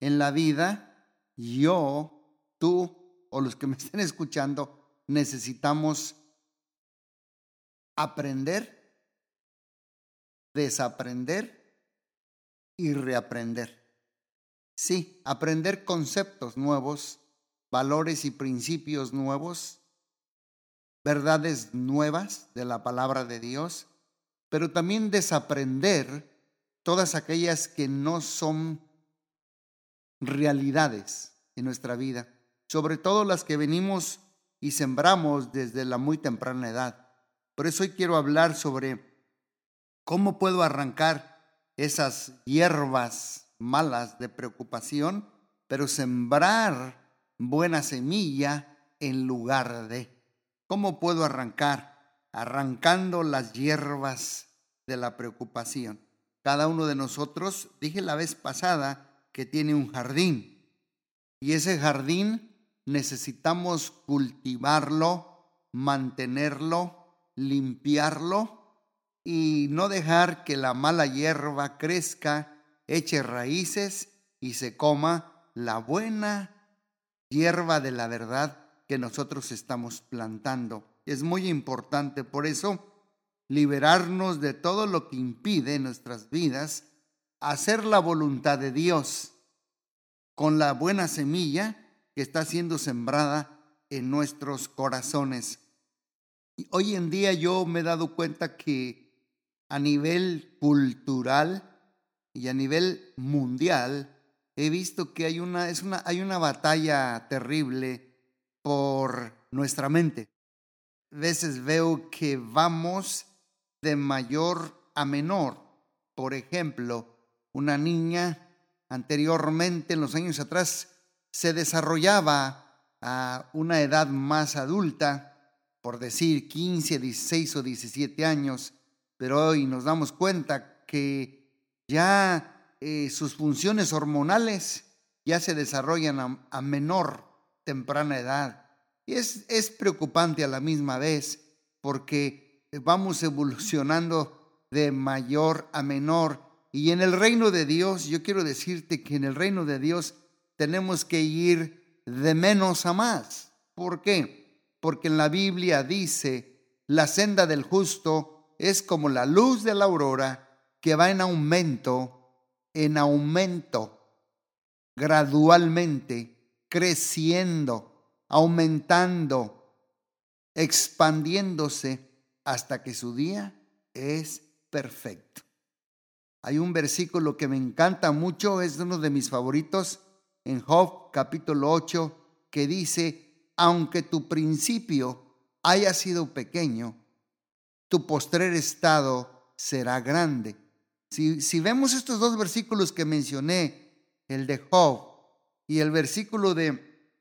en la vida, yo, tú o los que me estén escuchando, necesitamos aprender, desaprender y reaprender. Sí, aprender conceptos nuevos, valores y principios nuevos, verdades nuevas de la palabra de Dios, pero también desaprender todas aquellas que no son realidades en nuestra vida, sobre todo las que venimos y sembramos desde la muy temprana edad. Por eso hoy quiero hablar sobre cómo puedo arrancar esas hierbas malas de preocupación, pero sembrar buena semilla en lugar de. ¿Cómo puedo arrancar? Arrancando las hierbas de la preocupación. Cada uno de nosotros, dije la vez pasada, que tiene un jardín. Y ese jardín necesitamos cultivarlo, mantenerlo, limpiarlo y no dejar que la mala hierba crezca, eche raíces y se coma la buena hierba de la verdad que nosotros estamos plantando. Es muy importante por eso liberarnos de todo lo que impide nuestras vidas hacer la voluntad de Dios con la buena semilla que está siendo sembrada en nuestros corazones. Y hoy en día yo me he dado cuenta que a nivel cultural y a nivel mundial he visto que hay una, es una, hay una batalla terrible por nuestra mente. A veces veo que vamos de mayor a menor. Por ejemplo, una niña anteriormente, en los años atrás, se desarrollaba a una edad más adulta, por decir 15, 16 o 17 años, pero hoy nos damos cuenta que ya eh, sus funciones hormonales ya se desarrollan a, a menor temprana edad. Y es, es preocupante a la misma vez porque vamos evolucionando de mayor a menor y en el reino de Dios, yo quiero decirte que en el reino de Dios tenemos que ir de menos a más. ¿Por qué? Porque en la Biblia dice, la senda del justo es como la luz de la aurora que va en aumento, en aumento, gradualmente, creciendo, aumentando, expandiéndose hasta que su día es perfecto. Hay un versículo que me encanta mucho, es uno de mis favoritos, en Job capítulo 8, que dice, aunque tu principio haya sido pequeño, tu postrer estado será grande. Si, si vemos estos dos versículos que mencioné, el de Job y el versículo de,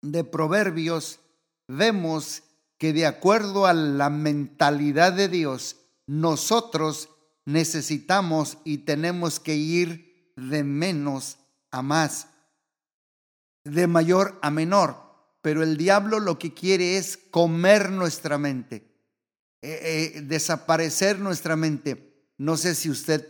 de Proverbios, vemos que de acuerdo a la mentalidad de Dios, nosotros necesitamos y tenemos que ir de menos a más, de mayor a menor. Pero el diablo lo que quiere es comer nuestra mente, eh, eh, desaparecer nuestra mente. No sé si usted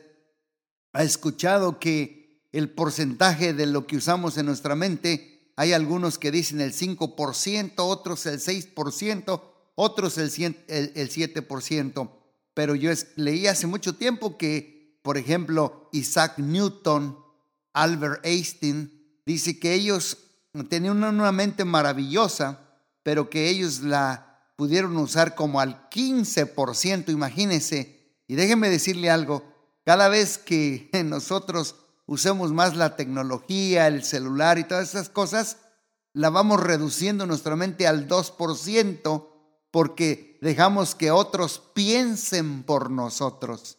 ha escuchado que el porcentaje de lo que usamos en nuestra mente, hay algunos que dicen el 5%, otros el 6%, otros el, el, el 7% pero yo leí hace mucho tiempo que, por ejemplo, Isaac Newton, Albert Einstein, dice que ellos tenían una mente maravillosa, pero que ellos la pudieron usar como al 15%, imagínense. Y déjenme decirle algo, cada vez que nosotros usemos más la tecnología, el celular y todas esas cosas, la vamos reduciendo nuestra mente al 2%, porque dejamos que otros piensen por nosotros,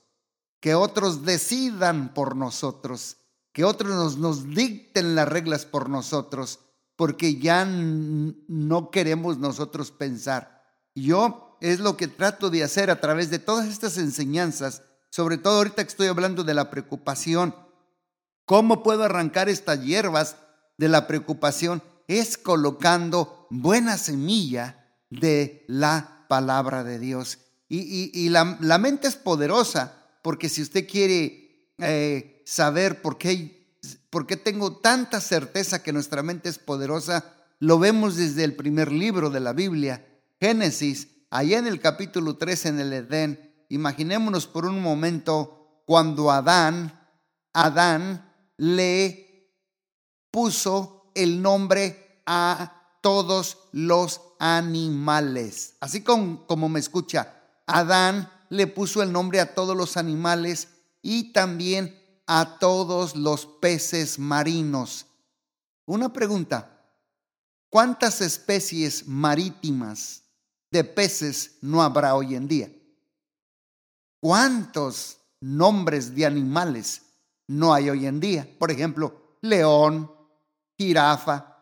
que otros decidan por nosotros, que otros nos, nos dicten las reglas por nosotros, porque ya no queremos nosotros pensar. Yo es lo que trato de hacer a través de todas estas enseñanzas, sobre todo ahorita que estoy hablando de la preocupación. ¿Cómo puedo arrancar estas hierbas de la preocupación? Es colocando buena semilla de la palabra de Dios. Y, la, mente es poderosa, porque si usted quiere eh, saber por qué por qué tengo tanta certeza que nuestra mente es poderosa? Lo vemos desde el primer libro de la Biblia, Génesis, allá en el capítulo 3 en el Edén. Imaginémonos por un momento cuando Adán, Adán le puso el nombre a todos los animales. Así como, como me escucha, Adán le puso el nombre a todos los animales y también a todos los peces marinos. Una pregunta, ¿cuántas especies marítimas de peces no habrá hoy en día? ¿Cuántos nombres de animales no hay hoy en día? Por ejemplo, león, jirafa,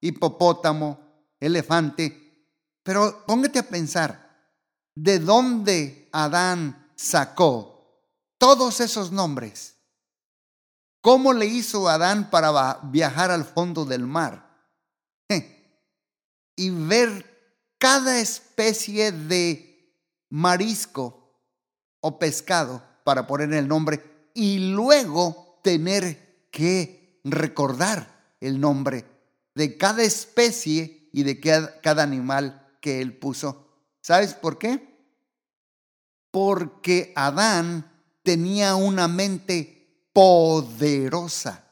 hipopótamo, elefante. Pero póngate a pensar, ¿de dónde Adán sacó todos esos nombres? ¿Cómo le hizo Adán para viajar al fondo del mar? Y ver cada especie de marisco o pescado para poner el nombre y luego tener que recordar el nombre de cada especie y de cada animal que él puso. ¿Sabes por qué? Porque Adán tenía una mente poderosa.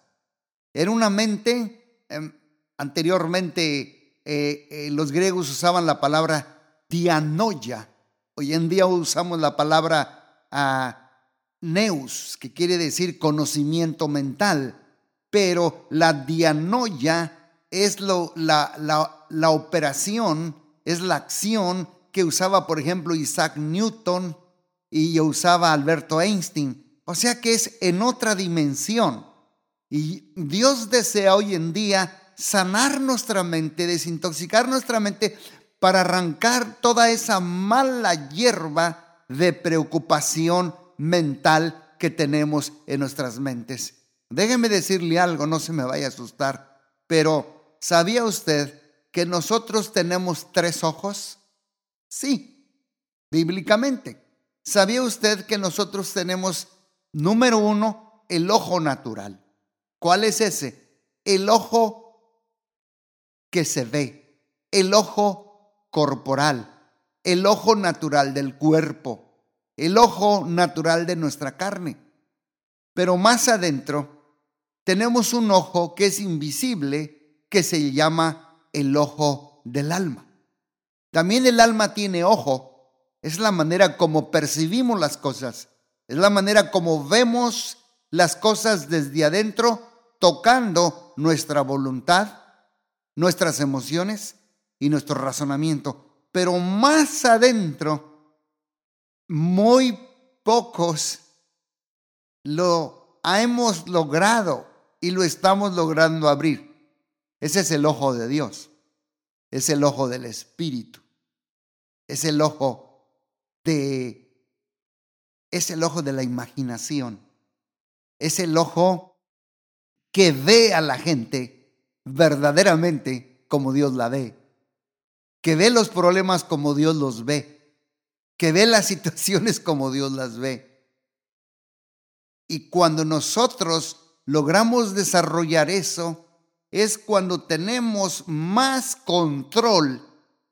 Era una mente, em, anteriormente eh, eh, los griegos usaban la palabra dianoia, hoy en día usamos la palabra ah, neus, que quiere decir conocimiento mental, pero la dianoia es lo, la, la, la operación, es la acción que usaba, por ejemplo, Isaac Newton y usaba Alberto Einstein o sea que es en otra dimensión. Y Dios desea hoy en día sanar nuestra mente, desintoxicar nuestra mente para arrancar toda esa mala hierba de preocupación mental que tenemos en nuestras mentes. Déjeme decirle algo, no se me vaya a asustar, pero ¿sabía usted que nosotros tenemos tres ojos? Sí, bíblicamente. ¿Sabía usted que nosotros tenemos Número uno, el ojo natural. ¿Cuál es ese? El ojo que se ve, el ojo corporal, el ojo natural del cuerpo, el ojo natural de nuestra carne. Pero más adentro tenemos un ojo que es invisible, que se llama el ojo del alma. También el alma tiene ojo, es la manera como percibimos las cosas. Es la manera como vemos las cosas desde adentro, tocando nuestra voluntad, nuestras emociones y nuestro razonamiento. Pero más adentro, muy pocos lo hemos logrado y lo estamos logrando abrir. Ese es el ojo de Dios. Es el ojo del Espíritu. Es el ojo de es el ojo de la imaginación. Es el ojo que ve a la gente verdaderamente como Dios la ve. Que ve los problemas como Dios los ve. Que ve las situaciones como Dios las ve. Y cuando nosotros logramos desarrollar eso, es cuando tenemos más control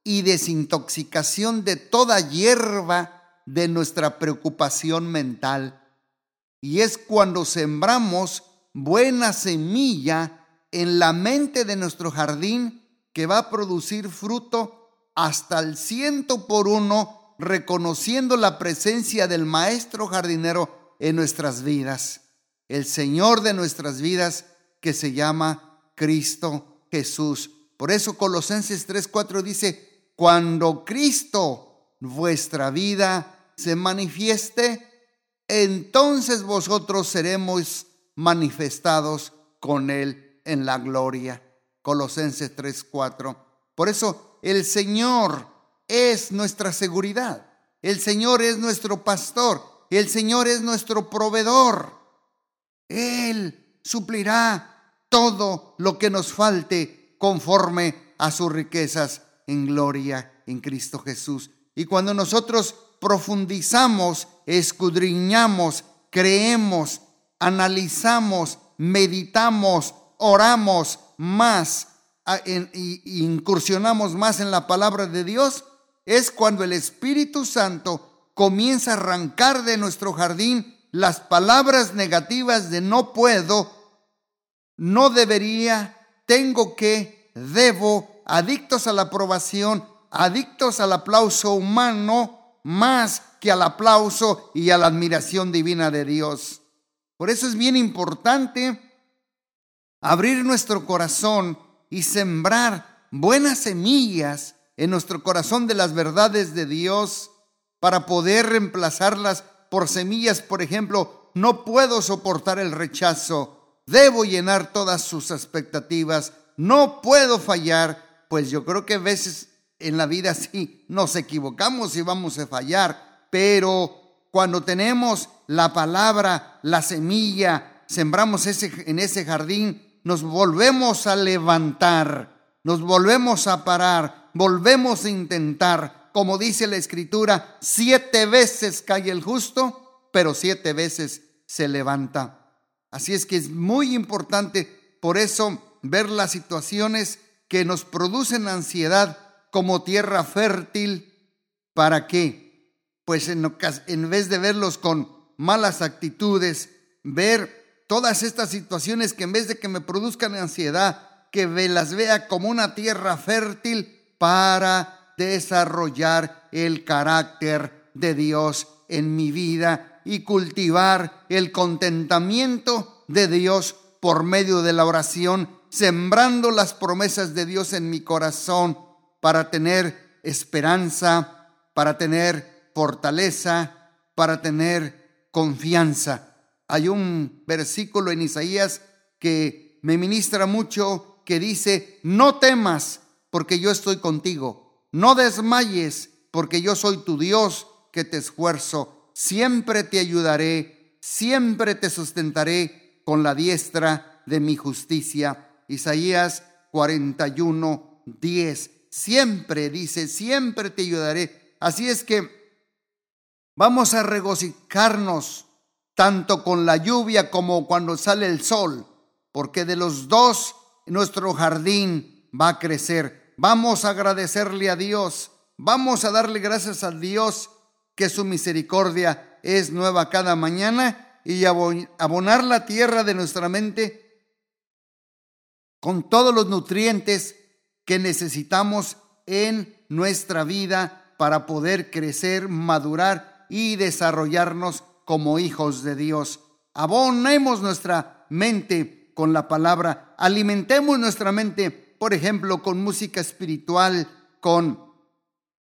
y desintoxicación de toda hierba de nuestra preocupación mental. Y es cuando sembramos buena semilla en la mente de nuestro jardín que va a producir fruto hasta el ciento por uno, reconociendo la presencia del Maestro jardinero en nuestras vidas, el Señor de nuestras vidas que se llama Cristo Jesús. Por eso Colosenses 3:4 dice, cuando Cristo, vuestra vida, se manifieste, entonces vosotros seremos manifestados con Él en la gloria. Colosenses 3:4. Por eso el Señor es nuestra seguridad. El Señor es nuestro pastor. El Señor es nuestro proveedor. Él suplirá todo lo que nos falte conforme a sus riquezas en gloria en Cristo Jesús. Y cuando nosotros profundizamos, escudriñamos, creemos, analizamos meditamos, oramos más y incursionamos más en la palabra de Dios, es cuando el Espíritu Santo comienza a arrancar de nuestro jardín las palabras negativas de no puedo, no debería, tengo que, debo, adictos a la aprobación, adictos al aplauso humano, más que al aplauso y a la admiración divina de Dios. Por eso es bien importante abrir nuestro corazón y sembrar buenas semillas en nuestro corazón de las verdades de Dios para poder reemplazarlas por semillas, por ejemplo, no puedo soportar el rechazo, debo llenar todas sus expectativas, no puedo fallar, pues yo creo que a veces en la vida sí nos equivocamos y vamos a fallar, pero cuando tenemos la palabra, la semilla, sembramos ese, en ese jardín, nos volvemos a levantar, nos volvemos a parar, volvemos a intentar. Como dice la escritura, siete veces cae el justo, pero siete veces se levanta. Así es que es muy importante por eso ver las situaciones que nos producen ansiedad como tierra fértil. ¿Para qué? Pues en, vez de verlos con malas actitudes, ver todas estas situaciones que en vez de que me produzcan ansiedad, que las vea como una tierra fértil para desarrollar el carácter de Dios en mi vida y cultivar el contentamiento de Dios por medio de la oración, sembrando las promesas de Dios en mi corazón para tener esperanza, para tener fortaleza, para tener confianza. Hay un versículo en Isaías que me ministra mucho que dice, no temas porque yo estoy contigo, no desmayes porque yo soy tu Dios que te esfuerzo, siempre te ayudaré, siempre te sustentaré con la diestra de mi justicia. Isaías 41, 10 siempre, dice, siempre te ayudaré. Así es que vamos a regocijarnos tanto con la lluvia como cuando sale el sol, porque de los dos nuestro jardín va a crecer. Vamos a agradecerle a Dios, vamos a darle gracias a Dios que su misericordia es nueva cada mañana y abonar la tierra de nuestra mente con todos los nutrientes que necesitamos en nuestra vida para poder crecer, madurar y desarrollarnos como hijos de Dios. Abonemos nuestra mente con la palabra, alimentemos nuestra mente, por ejemplo, con música espiritual, con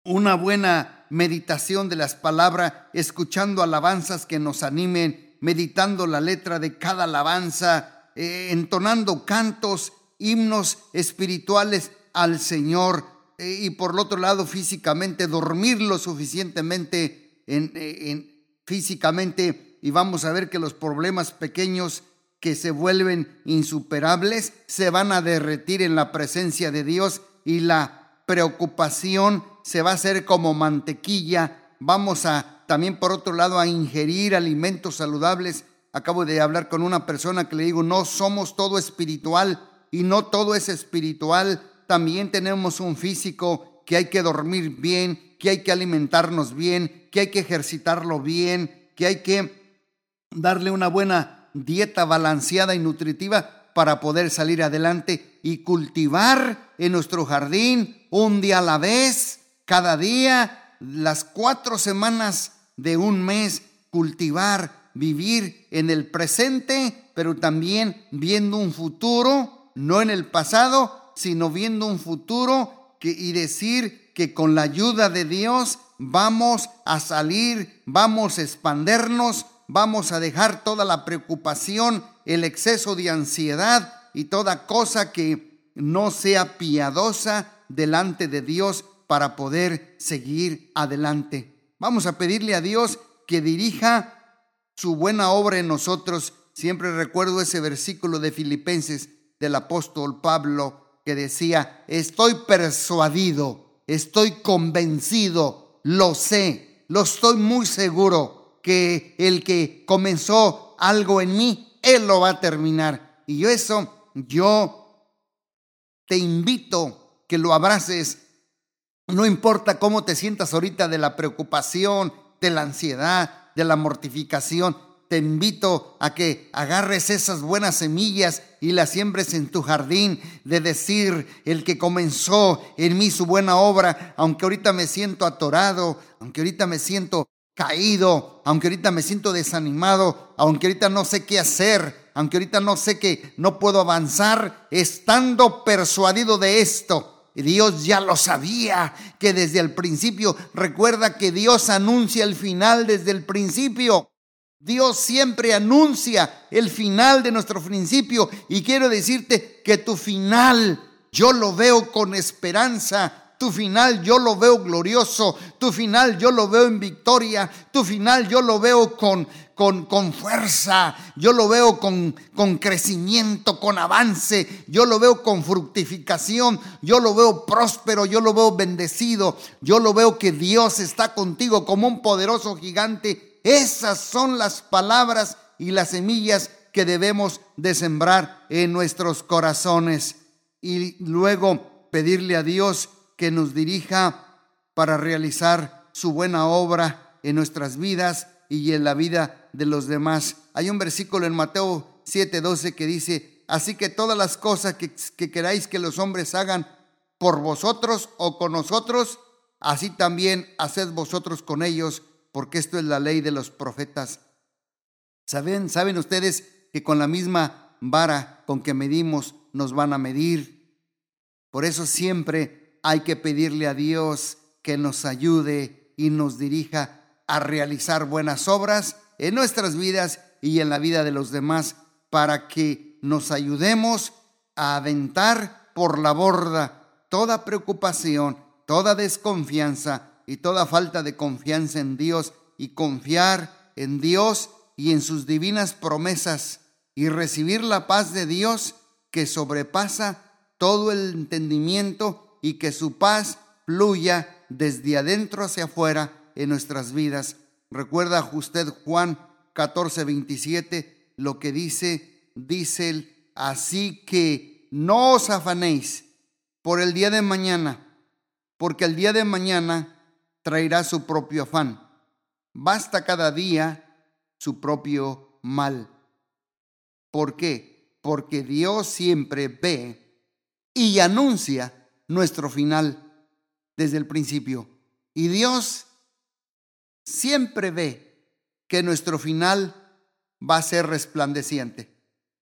una buena meditación de las palabras, escuchando alabanzas que nos animen, meditando la letra de cada alabanza, eh, entonando cantos, himnos espirituales al Señor eh, y por el otro lado físicamente dormir lo suficientemente en, eh, en, físicamente y vamos a ver que los problemas pequeños que se vuelven insuperables se van a derretir en la presencia de Dios y la preocupación se va a hacer como mantequilla. Vamos a también por otro lado a ingerir alimentos saludables. Acabo de hablar con una persona que le digo, no somos todo espiritual y no todo es espiritual también tenemos un físico que hay que dormir bien, que hay que alimentarnos bien, que hay que ejercitarlo bien, que hay que darle una buena dieta balanceada y nutritiva para poder salir adelante y cultivar en nuestro jardín un día a la vez, cada día, las cuatro semanas de un mes, cultivar, vivir en el presente, pero también viendo un futuro, no en el pasado, sino viendo un futuro y decir que con la ayuda de Dios vamos a salir, vamos a expandernos, vamos a dejar toda la preocupación, el exceso de ansiedad y toda cosa que no sea piadosa delante de Dios para poder seguir adelante. Vamos a pedirle a Dios que dirija su buena obra en nosotros. Siempre recuerdo ese versículo de Filipenses del apóstol Pablo que decía, estoy persuadido, estoy convencido, lo sé, lo estoy muy seguro que el que comenzó algo en mí Él lo va a terminar. Y eso, yo te invito que lo abraces. No importa cómo te sientas ahorita de la preocupación, de la ansiedad, de la mortificación te invito a que agarres esas buenas semillas y las siembres en tu jardín, de decir, el que comenzó en mí su buena obra, aunque ahorita me siento atorado, aunque ahorita me siento caído, aunque ahorita me siento desanimado, aunque ahorita no sé qué hacer, aunque ahorita no sé que no puedo avanzar, estando persuadido de esto. Dios ya lo sabía, que desde el principio, recuerda que Dios anuncia el final desde el principio. Dios siempre anuncia el final de nuestro principio y quiero decirte que tu final yo lo veo con esperanza. Tu final yo lo veo glorioso, tu final yo lo veo en victoria, tu final yo lo veo con, con, con, fuerza, yo lo veo con, con crecimiento, con avance, yo lo veo con fructificación, yo lo veo próspero, yo lo veo bendecido, yo lo veo que Dios está contigo como un poderoso gigante. Esas son las palabras y las semillas que debemos de sembrar en nuestros corazones. Y luego pedirle a Dios que nos dirija para realizar su buena obra en nuestras vidas y en la vida de los demás. Hay un versículo en Mateo 7:12 que dice, así que todas las cosas que, que queráis que los hombres hagan por vosotros o con nosotros, así también haced vosotros con ellos porque esto es la ley de los profetas. ¿Saben, saben ustedes que con la misma vara con que medimos nos van a medir? Por eso siempre hay que pedirle a Dios que nos ayude y nos dirija a realizar buenas obras en nuestras vidas y en la vida de los demás para que nos ayudemos a aventar por la borda toda preocupación, toda desconfianza y toda falta de confianza en Dios y confiar en Dios y en sus divinas promesas y recibir la paz de Dios que sobrepasa todo el entendimiento y que su paz fluya desde adentro hacia afuera en nuestras vidas. Recuerda usted Juan 14, 27, lo que dice, dice él, así que no os afanéis por el día de mañana, porque el día de mañana traerá su propio afán. Basta cada día su propio mal. ¿Por qué? Porque Dios siempre ve y anuncia nuestro final desde el principio. Y Dios siempre ve que nuestro final va a ser resplandeciente,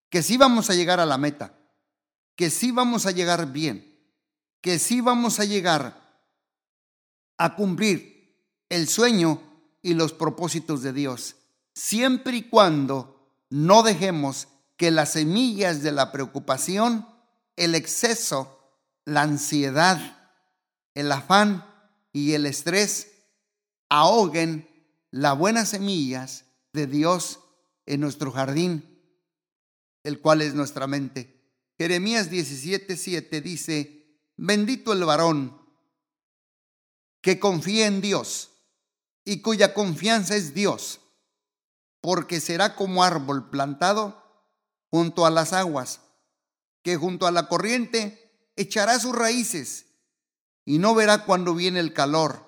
que sí vamos a llegar a la meta, que sí vamos a llegar bien, que sí vamos a llegar a cumplir el sueño y los propósitos de Dios, siempre y cuando no dejemos que las semillas de la preocupación, el exceso, la ansiedad, el afán y el estrés ahoguen las buenas semillas de Dios en nuestro jardín, el cual es nuestra mente. Jeremías 17:7 dice, bendito el varón que confía en Dios y cuya confianza es Dios, porque será como árbol plantado junto a las aguas, que junto a la corriente echará sus raíces y no verá cuando viene el calor,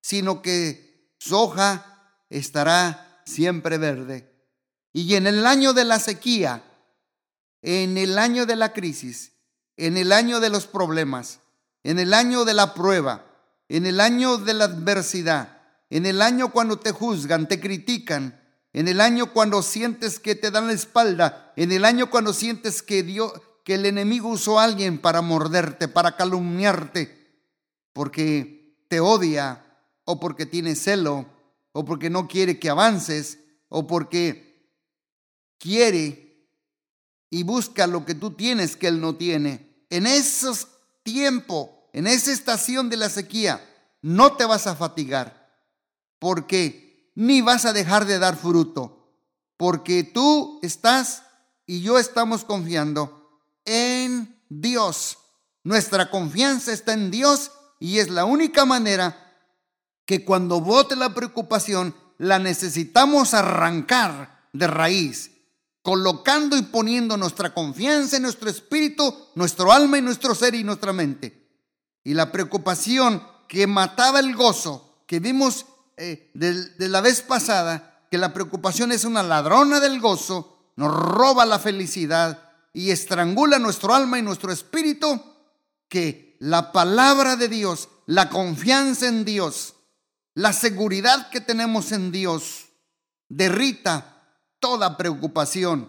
sino que su hoja estará siempre verde. Y en el año de la sequía, en el año de la crisis, en el año de los problemas, en el año de la prueba, en el año de la adversidad, en el año cuando te juzgan, te critican, en el año cuando sientes que te dan la espalda, en el año cuando sientes que Dios, que el enemigo usó a alguien para morderte, para calumniarte, porque te odia o porque tiene celo o porque no quiere que avances o porque quiere y busca lo que tú tienes que él no tiene. En esos tiempos en esa estación de la sequía, no te vas a fatigar, porque ni vas a dejar de dar fruto, porque tú estás y yo estamos confiando en Dios. Nuestra confianza está en Dios y es la única manera que cuando bote la preocupación la necesitamos arrancar de raíz. colocando y poniendo nuestra confianza en nuestro espíritu, nuestro alma y nuestro ser y nuestra mente. Y la preocupación que mataba el gozo que vimos eh, de la vez pasada, que la preocupación es una ladrona del gozo, nos roba la felicidad y estrangula nuestro alma y nuestro espíritu, que la palabra de Dios, la confianza en Dios, la seguridad que tenemos en Dios, derrita toda preocupación,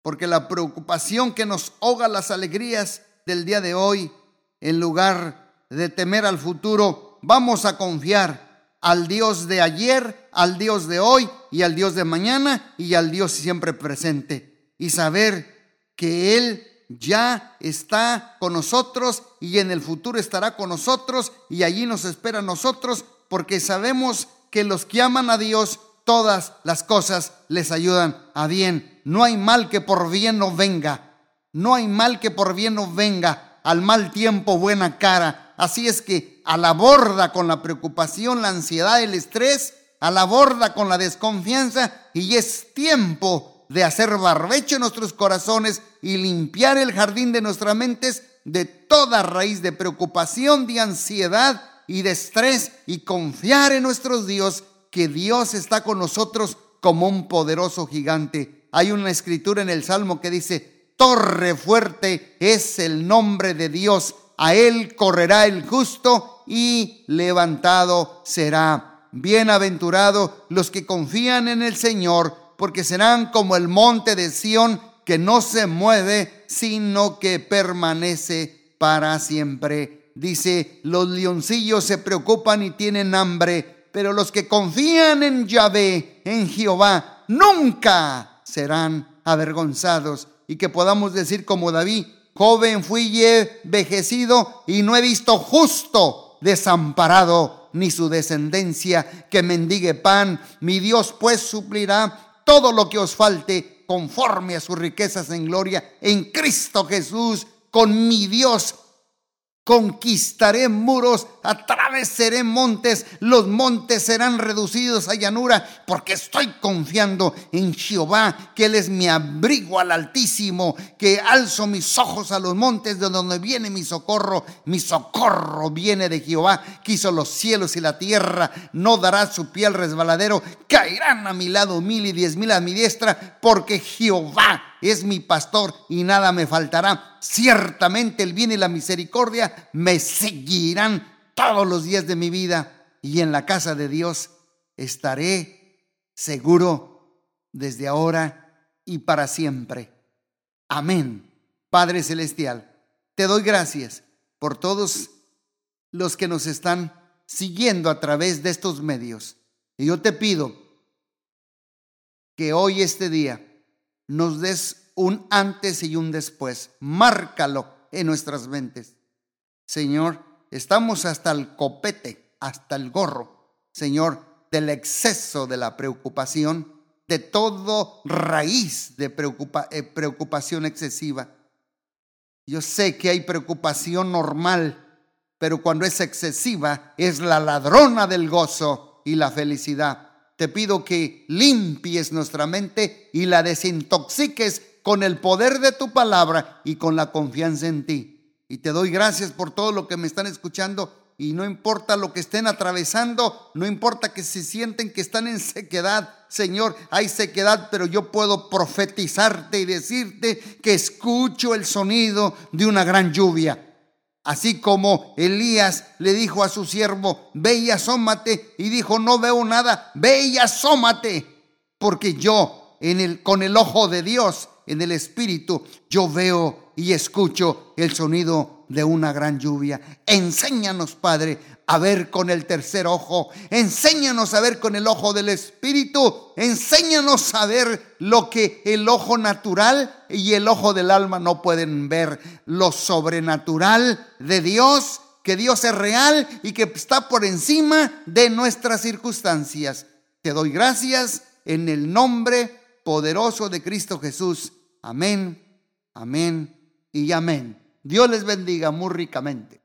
porque la preocupación que nos ahoga las alegrías del día de hoy, en lugar de temer al futuro, vamos a confiar al Dios de ayer, al Dios de hoy y al Dios de mañana y al Dios siempre presente. Y saber que Él ya está con nosotros y en el futuro estará con nosotros y allí nos espera a nosotros porque sabemos que los que aman a Dios, todas las cosas les ayudan a bien. No hay mal que por bien no venga. No hay mal que por bien no venga. Al mal tiempo buena cara. Así es que a la borda con la preocupación, la ansiedad, el estrés, a la borda con la desconfianza y es tiempo de hacer barbecho en nuestros corazones y limpiar el jardín de nuestras mentes de toda raíz de preocupación, de ansiedad y de estrés y confiar en nuestros Dios, que Dios está con nosotros como un poderoso gigante. Hay una escritura en el Salmo que dice, torre fuerte es el nombre de Dios, a él correrá el justo y levantado será. Bienaventurado los que confían en el Señor, porque serán como el monte de Sión que no se mueve, sino que permanece para siempre. Dice, los leoncillos se preocupan y tienen hambre, pero los que confían en Yahvé, en Jehová, nunca serán avergonzados. Y que podamos decir como David, joven fui y vejecido y no he visto justo desamparado ni su descendencia que mendigue pan. Mi Dios pues suplirá todo lo que os falte conforme a sus riquezas en gloria en Cristo Jesús. Con mi Dios Conquistaré muros, atravesaré montes, los montes serán reducidos a llanura, porque estoy confiando en Jehová, que Él es mi abrigo al Altísimo, que alzo mis ojos a los montes de donde viene mi socorro. Mi socorro viene de Jehová, que hizo los cielos y la tierra, no dará su pie al resbaladero, caerán a mi lado mil y diez mil a mi diestra, porque Jehová es mi pastor y nada me faltará. Ciertamente el bien y la misericordia me seguirán todos los días de mi vida y en la casa de Dios estaré seguro desde ahora y para siempre. Amén. Padre Celestial, te doy gracias por todos los que nos están siguiendo a través de estos medios. Y yo te pido que hoy, este día, nos des un antes y un después. Márcalo en nuestras mentes. Señor, estamos hasta el copete, hasta el gorro, Señor, del exceso de la preocupación, de todo raíz de eh, preocupación excesiva. Yo sé que hay preocupación normal, pero cuando es excesiva es la ladrona del gozo y la felicidad te pido que limpies nuestra mente y la desintoxiques con el poder de tu palabra y con la confianza en ti. Y te doy gracias por todo lo que me están escuchando y no importa lo que estén atravesando, no importa que se sienten que están en sequedad, Señor, hay sequedad, pero yo puedo profetizarte y decirte que escucho el sonido de una gran lluvia. Así como Elías le dijo a su siervo, ve y asómate, y dijo, no veo nada, ve y asómate, porque yo en el, con el ojo de Dios, en el Espíritu, yo veo y escucho el sonido de una gran lluvia. Enséñanos, Padre, a ver con el tercer ojo. Enséñanos a ver con el ojo del Espíritu. Enséñanos a ver lo que el ojo natural y el ojo del alma no pueden ver. Lo sobrenatural de Dios, que Dios es real y que está por encima de nuestras circunstancias. Te doy gracias en el nombre poderoso de Cristo Jesús. Amén, amén y amén. Dios les bendiga muy ricamente.